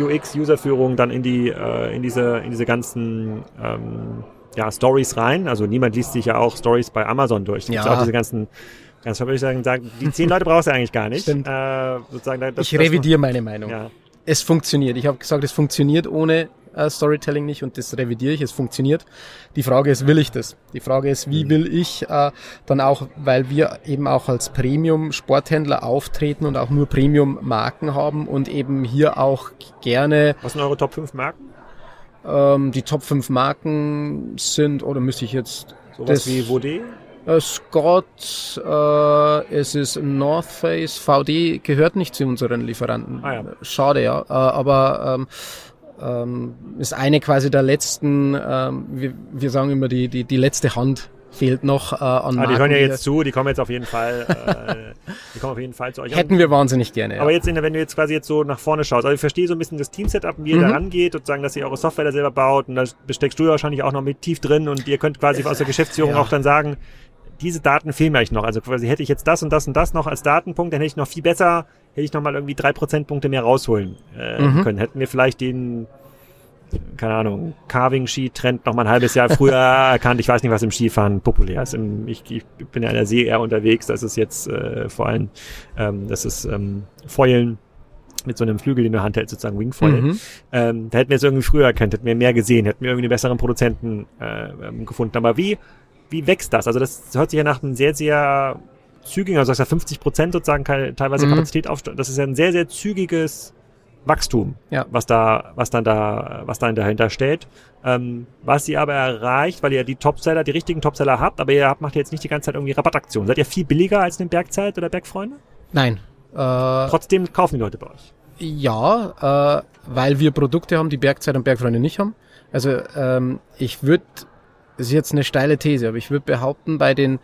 UX, Userführung dann in die, äh, in diese, in diese ganzen ähm, ja, Stories rein. Also niemand liest sich ja auch Stories bei Amazon durch. Ja. auch diese ganzen Ganz würde ich sagen, sagen, die zehn Leute brauchst du eigentlich gar nicht. Stimmt. Äh, sozusagen, das, ich revidiere meine Meinung. Ja. Es funktioniert. Ich habe gesagt, es funktioniert ohne Storytelling nicht und das revidiere ich, es funktioniert. Die Frage ist, will ich das? Die Frage ist, wie mhm. will ich äh, dann auch, weil wir eben auch als Premium-Sporthändler auftreten und auch nur Premium-Marken haben und eben hier auch gerne. Was sind eure Top 5 Marken? Ähm, die Top 5 Marken sind, oder müsste ich jetzt. Sowas wie Vode? Äh, Scott, äh, es ist North Face, VD gehört nicht zu unseren Lieferanten. Ah, ja. Schade, ja. Äh, aber ähm, ähm, ist eine quasi der letzten, ähm, wir, wir sagen immer, die, die, die letzte Hand fehlt noch äh, an ah, Die hören ja jetzt zu, die kommen jetzt auf jeden Fall, äh, die kommen auf jeden Fall zu euch. Hätten wir wahnsinnig gerne. Aber ja. jetzt, wenn du jetzt quasi jetzt so nach vorne schaust, also ich verstehe so ein bisschen das Team-Setup, wie ihr mhm. da rangeht, sozusagen, dass ihr eure Software da selber baut und da steckst du ja wahrscheinlich auch noch mit tief drin und ihr könnt quasi aus der Geschäftsführung ja. auch dann sagen, diese Daten fehlen mir eigentlich noch. Also quasi hätte ich jetzt das und das und das noch als Datenpunkt, dann hätte ich noch viel besser, hätte ich noch mal irgendwie drei Prozentpunkte mehr rausholen äh, mhm. können. Hätten wir vielleicht den keine Ahnung, Carving-Ski-Trend noch mal ein halbes Jahr früher erkannt. Ich weiß nicht, was im Skifahren populär ist. Ich, ich bin ja an der See eher unterwegs. Das ist jetzt äh, vor allem, ähm, das ist ähm, Foilen mit so einem Flügel, den du handhältst, sozusagen Wingfoil. Mhm. Ähm, da hätten wir es irgendwie früher erkannt, hätten wir mehr gesehen, hätten wir irgendwie einen besseren Produzenten äh, ähm, gefunden. Aber wie, wie wächst das? Also das hört sich ja nach einem sehr, sehr zügigen, also sagst ja 50 Prozent sozusagen teilweise mhm. Kapazität auf. Das ist ja ein sehr, sehr zügiges Wachstum, ja. was da, was dann da, was dann dahinter steht. Ähm, was ihr aber erreicht, weil ihr die Topseller, die richtigen Topseller habt, aber ihr habt, macht jetzt nicht die ganze Zeit irgendwie Rabattaktionen. Seid ihr viel billiger als eine Bergzeit oder Bergfreunde? Nein. Äh, Trotzdem kaufen die Leute bei euch. Ja, äh, weil wir Produkte haben, die Bergzeit und Bergfreunde nicht haben. Also ähm, ich würde, das ist jetzt eine steile These, aber ich würde behaupten, bei den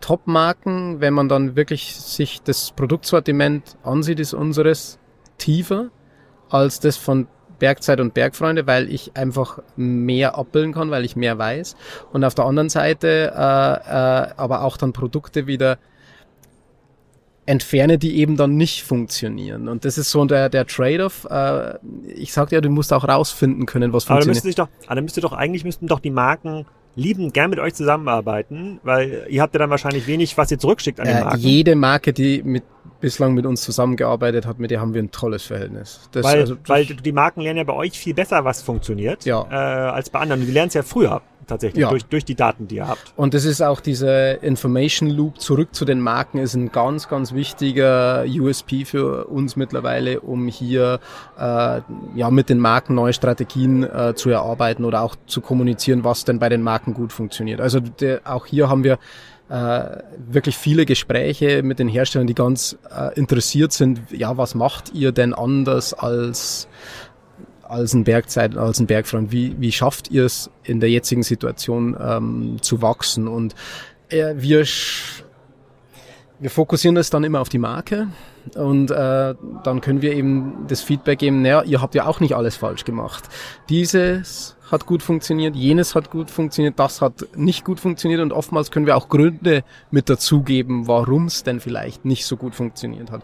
Top-Marken, wenn man dann wirklich sich das Produktsortiment ansieht, ist unseres tiefer als das von Bergzeit und Bergfreunde, weil ich einfach mehr abbilden kann, weil ich mehr weiß. Und auf der anderen Seite äh, äh, aber auch dann Produkte wieder entferne, die eben dann nicht funktionieren. Und das ist so der, der Trade-off. Äh, ich sagte ja, du musst auch rausfinden können, was funktioniert. Aber dann müsste, doch, aber dann müsste doch eigentlich müssten doch die Marken lieben gern mit euch zusammenarbeiten, weil ihr habt ja dann wahrscheinlich wenig, was ihr zurückschickt an die Marken. Jede Marke, die mit bislang mit uns zusammengearbeitet hat, mit der haben wir ein tolles Verhältnis. Das, weil, also, weil die Marken lernen ja bei euch viel besser, was funktioniert, ja. äh, als bei anderen. Die lernen es ja früher tatsächlich ja. durch, durch die Daten, die ihr habt. Und das ist auch diese Information Loop zurück zu den Marken ist ein ganz, ganz wichtiger USP für uns mittlerweile, um hier äh, ja mit den Marken neue Strategien äh, zu erarbeiten oder auch zu kommunizieren, was denn bei den Marken gut funktioniert. Also der, auch hier haben wir äh, wirklich viele Gespräche mit den Herstellern, die ganz äh, interessiert sind, ja, was macht ihr denn anders als als ein Bergzeit, als ein Bergfreund? Wie, wie schafft ihr es in der jetzigen Situation ähm, zu wachsen? Und äh, wir, wir fokussieren das dann immer auf die Marke und äh, dann können wir eben das Feedback geben, naja, ihr habt ja auch nicht alles falsch gemacht. Dieses hat gut funktioniert, jenes hat gut funktioniert, das hat nicht gut funktioniert und oftmals können wir auch Gründe mit dazugeben, warum es denn vielleicht nicht so gut funktioniert hat.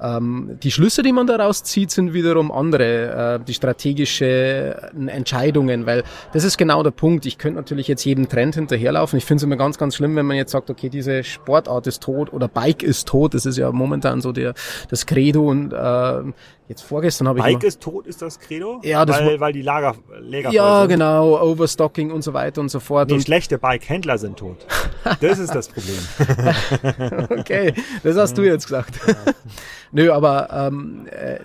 Ähm, die Schlüsse, die man daraus zieht, sind wiederum andere, äh, die strategischen Entscheidungen, weil das ist genau der Punkt. Ich könnte natürlich jetzt jedem Trend hinterherlaufen. Ich finde es immer ganz, ganz schlimm, wenn man jetzt sagt, okay, diese Sportart ist tot oder Bike ist tot. Das ist ja momentan so der, das Credo und äh, Jetzt vorgestern habe ich. Bike ist tot, ist das Credo? Ja, das weil, weil die Lager, Lager Ja, genau, Overstocking und so weiter und so fort. Nee, und schlechte Bike-Händler sind tot. Das ist das Problem. okay, das hast du jetzt gesagt. Nö, aber ähm, äh,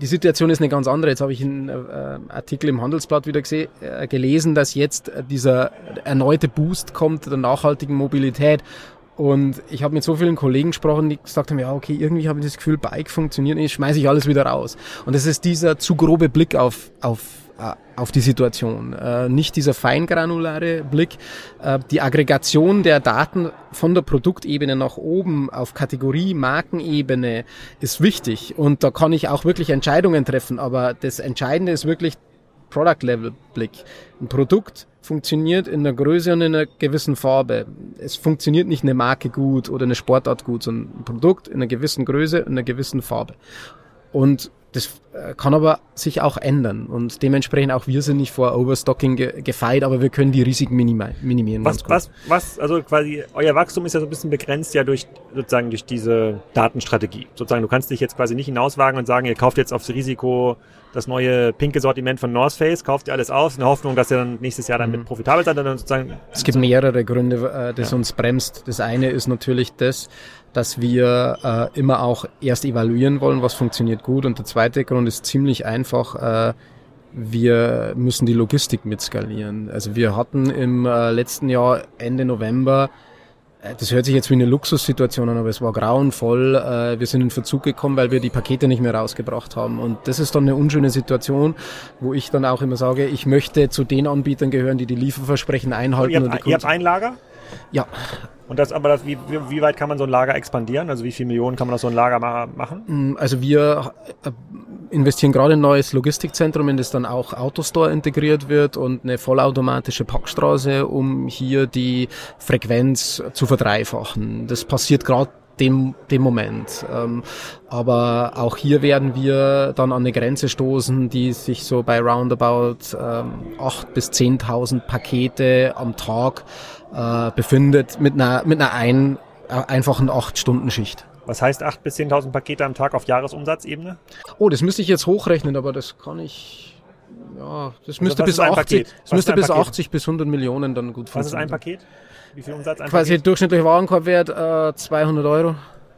die Situation ist eine ganz andere. Jetzt habe ich einen äh, Artikel im Handelsblatt wieder äh, gelesen, dass jetzt dieser erneute Boost kommt der nachhaltigen Mobilität. Und ich habe mit so vielen Kollegen gesprochen, die gesagt haben, ja, okay, irgendwie habe ich das Gefühl, Bike funktioniert nicht, schmeiße ich alles wieder raus. Und es ist dieser zu grobe Blick auf, auf, äh, auf die Situation. Äh, nicht dieser feingranulare Blick. Äh, die Aggregation der Daten von der Produktebene nach oben auf Kategorie, Markenebene ist wichtig. Und da kann ich auch wirklich Entscheidungen treffen. Aber das Entscheidende ist wirklich Product-Level-Blick. Ein Produkt funktioniert in einer Größe und in einer gewissen Farbe. Es funktioniert nicht eine Marke gut oder eine Sportart gut, sondern ein Produkt in einer gewissen Größe und einer gewissen Farbe. Und das äh, kann aber sich auch ändern und dementsprechend auch wir sind nicht vor Overstocking ge gefeit, aber wir können die Risiken minimieren. Was, was, was, also quasi euer Wachstum ist ja so ein bisschen begrenzt ja durch sozusagen durch diese Datenstrategie. Sozusagen, du kannst dich jetzt quasi nicht hinauswagen und sagen, ihr kauft jetzt aufs Risiko das neue pinke Sortiment von North Face, kauft ihr alles aus in der Hoffnung, dass ihr dann nächstes Jahr damit mhm. profitabel seid. Dann sozusagen es gibt mehrere Gründe, äh, das ja. uns bremst. Das eine ist natürlich das, dass wir äh, immer auch erst evaluieren wollen, was funktioniert gut. Und der zweite Grund ist ziemlich einfach. Äh, wir müssen die Logistik mitskalieren. Also wir hatten im äh, letzten Jahr Ende November das hört sich jetzt wie eine Luxussituation an, aber es war grauenvoll. Äh, wir sind in Verzug gekommen, weil wir die Pakete nicht mehr rausgebracht haben. Und das ist dann eine unschöne Situation, wo ich dann auch immer sage, ich möchte zu den Anbietern gehören, die die Lieferversprechen einhalten. Ihr habt, ihr habt ein Lager? Ja. Und das, aber das, wie, wie weit kann man so ein Lager expandieren? Also wie viele Millionen kann man aus so ein Lager machen? Mm, also wir äh, investieren gerade in ein neues Logistikzentrum, in das dann auch Autostore integriert wird und eine vollautomatische Packstraße, um hier die Frequenz zu verdreifachen. Das passiert gerade dem, dem Moment. Ähm, aber auch hier werden wir dann an eine Grenze stoßen, die sich so bei roundabout ähm, 8.000 bis 10.000 Pakete am Tag äh, befindet mit einer, mit einer ein, äh, einfachen 8-Stunden-Schicht. Was heißt 8.000 bis 10.000 Pakete am Tag auf Jahresumsatzebene? Oh, das müsste ich jetzt hochrechnen, aber das kann ich ja, das also müsste bis 80, das müsste bis 80 bis 100 Millionen dann gut funktionieren. Was ist ein Paket? Wie viel Umsatz ein Quasi Paket? durchschnittlicher Warenkorbwert äh, 200 Euro.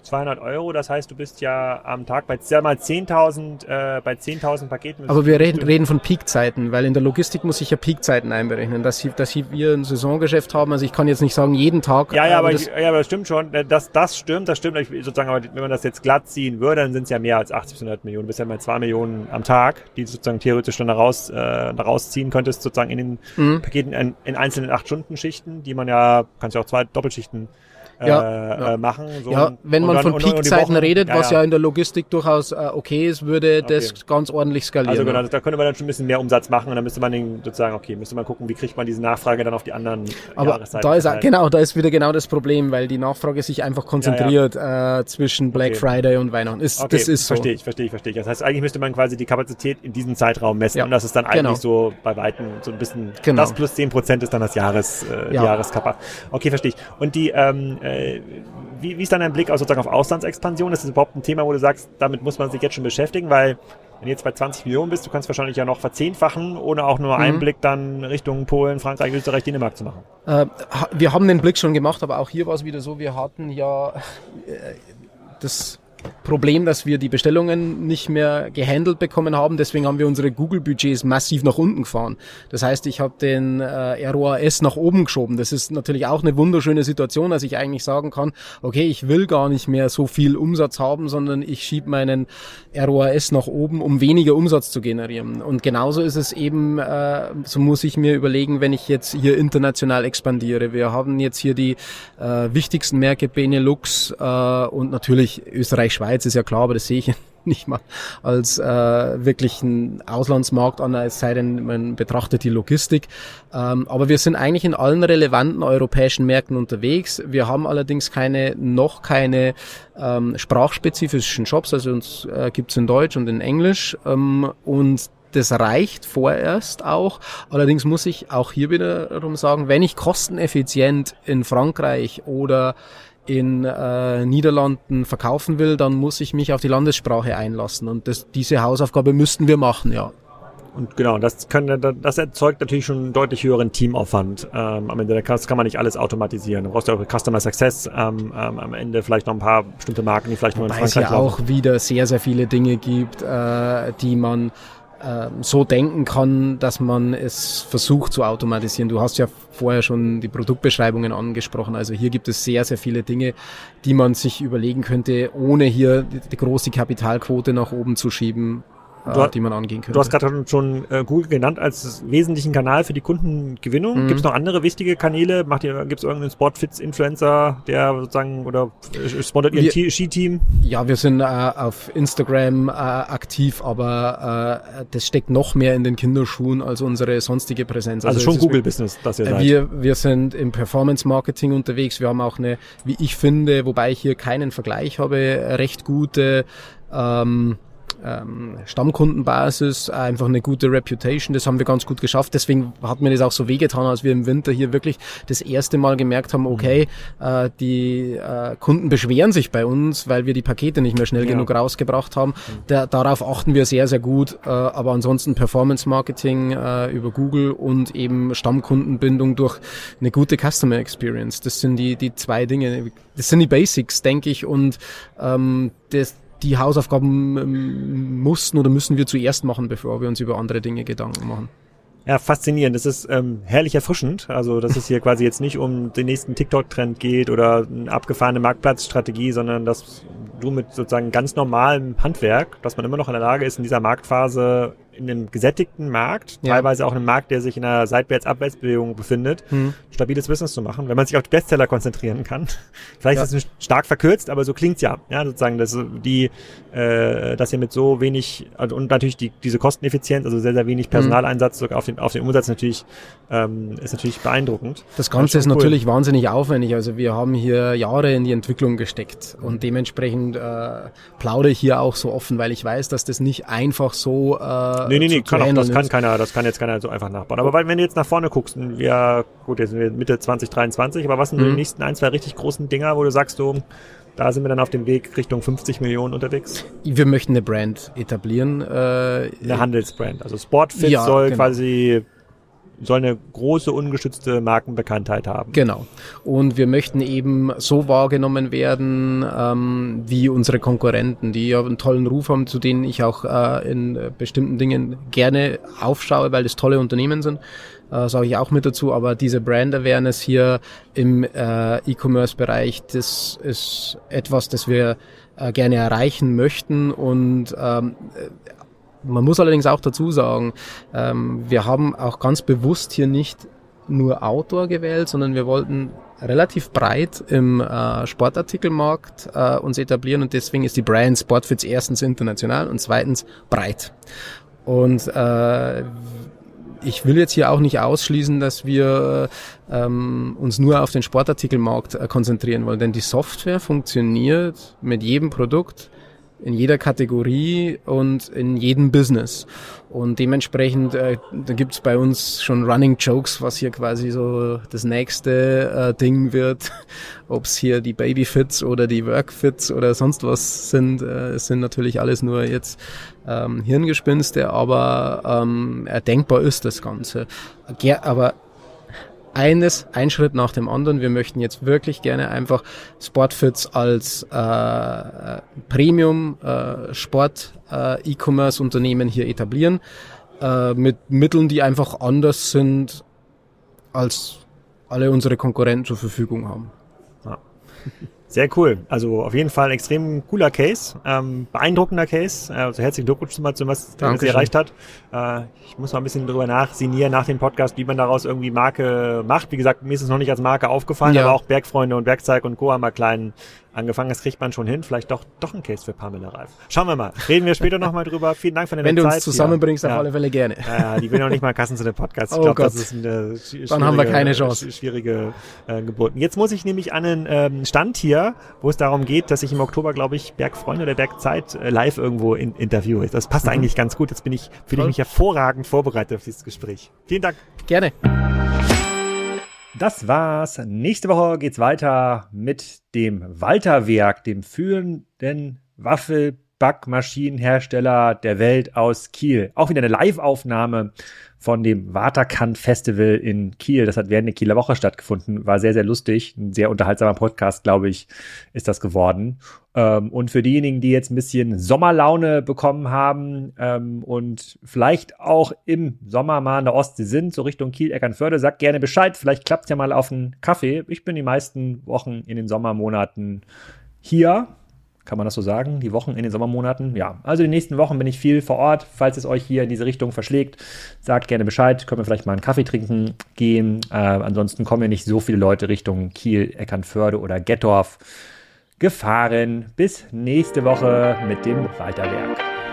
200 Euro, das heißt, du bist ja am Tag bei ja mal 10.000 äh, bei 10.000 Paketen. Aber wir reden, reden von Peakzeiten, weil in der Logistik muss ich ja Peakzeiten einberechnen, dass, dass wir ein Saisongeschäft haben. Also ich kann jetzt nicht sagen jeden Tag. Ja, ja, äh, aber, das, ja, aber das stimmt schon. Das, das stimmt, das stimmt. Sozusagen, aber wenn man das jetzt glatt ziehen würde, dann sind es ja mehr als 80 bis 100 Millionen. Du bist ja mal 2 Millionen am Tag, die du sozusagen theoretisch dann daraus, äh, daraus ziehen könntest, sozusagen in den mhm. Paketen in, in einzelnen 8-Stunden-Schichten, die man ja, kannst ja auch zwei Doppelschichten ja, äh, machen. So ja, wenn man dann, von Peakzeiten redet, was ja. in der Logistik durchaus äh, okay ist, würde okay. das ganz ordentlich skalieren. Also genau, da könnte man dann schon ein bisschen mehr Umsatz machen und dann müsste man den, sozusagen, okay, müsste man gucken, wie kriegt man diese Nachfrage dann auf die anderen Aber. Da ist, genau, da ist wieder genau das Problem, weil die Nachfrage sich einfach konzentriert Äh, zwischen Black okay. Friday und Weihnachten. Ist, okay, das ist so. Verstehe ich, verstehe ich, verstehe ich. Das heißt, eigentlich müsste man quasi die Kapazität in diesem Zeitraum messen und das ist dann eigentlich genau. so bei Weitem so ein bisschen, genau. das plus 10 Prozent ist dann das Jahres, äh, ja. Jahreskappa. Okay, verstehe ich. Und die, ähm, äh, wie, wie ist dann dein Blick aus, sozusagen auf Auslandsexpansion? Ist das überhaupt ein Thema, wo du sagst, damit muss man sich jetzt schon beschäftigen? Weil wenn du jetzt bei 20 Millionen bist, du kannst wahrscheinlich ja noch verzehnfachen, ohne auch nur mhm. einen Blick dann Richtung Polen, Frankreich, Österreich, Dänemark zu machen. Äh, wir haben den Blick schon gemacht, aber auch hier war es wieder so, wir hatten ja äh, das Problem, dass wir die Bestellungen nicht mehr gehandelt bekommen haben. Deswegen haben wir unsere Google-Budgets massiv nach unten gefahren. Das heißt, ich habe den äh, ROAS nach oben geschoben. Das ist natürlich auch eine wunderschöne Situation, dass ich eigentlich sagen kann, okay, ich will gar nicht mehr so viel Umsatz haben, sondern ich schiebe meinen ROAS nach oben, um weniger Umsatz zu generieren. Und genauso ist es eben, äh, so muss ich mir überlegen, wenn ich jetzt hier international expandiere. Wir haben jetzt hier die äh, wichtigsten Märkte Benelux äh, und natürlich Österreich, Schweiz ist ja klar, aber das sehe ich nicht mal als äh, wirklich ein Auslandsmarkt an, es sei denn, man betrachtet die Logistik. Ähm, aber wir sind eigentlich in allen relevanten europäischen Märkten unterwegs. Wir haben allerdings keine, noch keine ähm, sprachspezifischen Shops, also uns äh, gibt in Deutsch und in Englisch. Ähm, und das reicht vorerst auch. Allerdings muss ich auch hier wiederum sagen, wenn ich kosteneffizient in Frankreich oder in äh, Niederlanden verkaufen will, dann muss ich mich auf die Landessprache einlassen. Und das, diese Hausaufgabe müssten wir machen, ja. Und genau, das, kann, das erzeugt natürlich schon einen deutlich höheren Teamaufwand. Ähm, am Ende das kann man nicht alles automatisieren. Du brauchst ja auch Customer Success, ähm, ähm, am Ende vielleicht noch ein paar bestimmte Marken, die vielleicht nur in Frankreich Weil es ja auch wieder sehr, sehr viele Dinge gibt, äh, die man so denken kann, dass man es versucht zu automatisieren. Du hast ja vorher schon die Produktbeschreibungen angesprochen. Also hier gibt es sehr, sehr viele Dinge, die man sich überlegen könnte, ohne hier die große Kapitalquote nach oben zu schieben du, äh, die man angehen könnte. Du hast gerade schon äh, Google genannt als wesentlichen Kanal für die Kundengewinnung. Mhm. Gibt es noch andere wichtige Kanäle? Macht ihr, gibt es irgendeinen Sportfits-Influencer, der sozusagen oder äh, sponsert ihr Ski-Team? Ja, wir sind äh, auf Instagram äh, aktiv, aber äh, das steckt noch mehr in den Kinderschuhen als unsere sonstige Präsenz. Also, also schon Google-Business, das ihr seid. Wir, wir sind im Performance-Marketing unterwegs. Wir haben auch eine, wie ich finde, wobei ich hier keinen Vergleich habe, recht gute ähm, ähm, Stammkundenbasis, einfach eine gute Reputation. Das haben wir ganz gut geschafft. Deswegen hat mir das auch so wehgetan, als wir im Winter hier wirklich das erste Mal gemerkt haben, okay, äh, die äh, Kunden beschweren sich bei uns, weil wir die Pakete nicht mehr schnell ja. genug rausgebracht haben. Da, darauf achten wir sehr, sehr gut. Äh, aber ansonsten Performance Marketing äh, über Google und eben Stammkundenbindung durch eine gute Customer Experience. Das sind die, die zwei Dinge. Das sind die Basics, denke ich. Und ähm, das, die Hausaufgaben ähm, mussten oder müssen wir zuerst machen, bevor wir uns über andere Dinge Gedanken machen. Ja, faszinierend. Das ist ähm, herrlich erfrischend. Also, dass es hier quasi jetzt nicht um den nächsten TikTok-Trend geht oder eine abgefahrene Marktplatzstrategie, sondern dass du mit sozusagen ganz normalem Handwerk, dass man immer noch in der Lage ist, in dieser Marktphase in einem gesättigten Markt, ja. teilweise auch einem Markt, der sich in einer Seitwärts-Abwärtsbewegung befindet, hm. stabiles Business zu machen, wenn man sich auf die Bestseller konzentrieren kann. Vielleicht ja. ist es stark verkürzt, aber so klingt's ja. Ja, sozusagen, dass die, äh, dass ihr mit so wenig also, und natürlich die, diese Kosteneffizienz, also sehr, sehr wenig hm. Personaleinsatz sogar auf den, auf den Umsatz natürlich, ähm, ist natürlich beeindruckend. Das Ganze ist cool. natürlich wahnsinnig aufwendig. Also wir haben hier Jahre in die Entwicklung gesteckt und dementsprechend äh, plaudere ich hier auch so offen, weil ich weiß, dass das nicht einfach so äh, Nee, nee, nee, kann auch, das kann keiner, das kann jetzt keiner so einfach nachbauen. Aber weil, wenn du jetzt nach vorne guckst, wir, gut, jetzt sind wir Mitte 2023, aber was sind mhm. die nächsten ein, zwei richtig großen Dinger, wo du sagst, so, da sind wir dann auf dem Weg Richtung 50 Millionen unterwegs. Wir möchten eine Brand etablieren. Äh, eine Handelsbrand. Also Sportfit ja, soll genau. quasi soll eine große ungeschützte Markenbekanntheit haben. Genau. Und wir möchten eben so wahrgenommen werden ähm, wie unsere Konkurrenten, die ja einen tollen Ruf haben, zu denen ich auch äh, in bestimmten Dingen gerne aufschaue, weil das tolle Unternehmen sind. Äh, sage ich auch mit dazu, aber diese Brand Awareness hier im äh, E-Commerce-Bereich, das ist etwas, das wir äh, gerne erreichen möchten und ähm, man muss allerdings auch dazu sagen, ähm, wir haben auch ganz bewusst hier nicht nur Outdoor gewählt, sondern wir wollten relativ breit im äh, Sportartikelmarkt äh, uns etablieren und deswegen ist die Brand Sportfits erstens international und zweitens breit. Und äh, ich will jetzt hier auch nicht ausschließen, dass wir ähm, uns nur auf den Sportartikelmarkt äh, konzentrieren wollen, denn die Software funktioniert mit jedem Produkt in jeder Kategorie und in jedem Business. Und dementsprechend, äh, da gibt's bei uns schon Running Jokes, was hier quasi so das nächste äh, Ding wird. Ob's hier die Babyfits oder die Workfits oder sonst was sind, äh, es sind natürlich alles nur jetzt ähm, Hirngespinste, aber ähm, erdenkbar ist das Ganze. Ger aber eines, ein Schritt nach dem anderen. Wir möchten jetzt wirklich gerne einfach Sportfits als äh, Premium äh, Sport äh, E-Commerce Unternehmen hier etablieren äh, mit Mitteln, die einfach anders sind als alle unsere Konkurrenten zur Verfügung haben. Ja. Sehr cool. Also auf jeden Fall ein extrem cooler Case, ähm, beeindruckender Case. Äh, also herzlichen Glückwunsch zum was sie erreicht hat. Äh, ich muss mal ein bisschen drüber nachsinieren nach dem Podcast, wie man daraus irgendwie Marke macht. Wie gesagt, mir ist es noch nicht als Marke aufgefallen, ja. aber auch Bergfreunde und Werkzeug und Co. haben mal kleinen angefangen. Das kriegt man schon hin. Vielleicht doch, doch ein Case für Pamela Reif. Schauen wir mal. Reden wir später nochmal drüber. Vielen Dank für deine Zeit. Wenn du uns zusammenbringst, ja. auf alle Fälle gerne. Ja, die will noch nicht mal Kassen zu dem Podcast. Ich oh glaube, das ist eine Dann haben wir keine Chance. schwierige äh, Geburt. Jetzt muss ich nämlich an einen ähm, Stand hier, wo es darum geht, dass ich im Oktober, glaube ich, Bergfreunde oder Bergzeit äh, live irgendwo in, interviewe. Das passt mhm. eigentlich ganz gut. Jetzt bin ich, fühle ich mich hervorragend vorbereitet auf dieses Gespräch. Vielen Dank. Gerne. Das war's. Nächste Woche geht's weiter mit dem Walterwerk, dem führenden Waffelbackmaschinenhersteller der Welt aus Kiel. Auch wieder eine Live-Aufnahme von dem Waterkant Festival in Kiel. Das hat während der Kieler Woche stattgefunden. War sehr, sehr lustig. Ein sehr unterhaltsamer Podcast, glaube ich, ist das geworden. Ähm, und für diejenigen, die jetzt ein bisschen Sommerlaune bekommen haben ähm, und vielleicht auch im Sommer mal in der Ostsee sind, so Richtung Kiel, Eckernförde, sagt gerne Bescheid. Vielleicht klappt's ja mal auf einen Kaffee. Ich bin die meisten Wochen in den Sommermonaten hier kann man das so sagen? Die Wochen in den Sommermonaten? Ja, also die nächsten Wochen bin ich viel vor Ort. Falls es euch hier in diese Richtung verschlägt, sagt gerne Bescheid. Können wir vielleicht mal einen Kaffee trinken gehen. Äh, ansonsten kommen ja nicht so viele Leute Richtung Kiel, Eckernförde oder Gettorf gefahren. Bis nächste Woche mit dem Weiterwerk.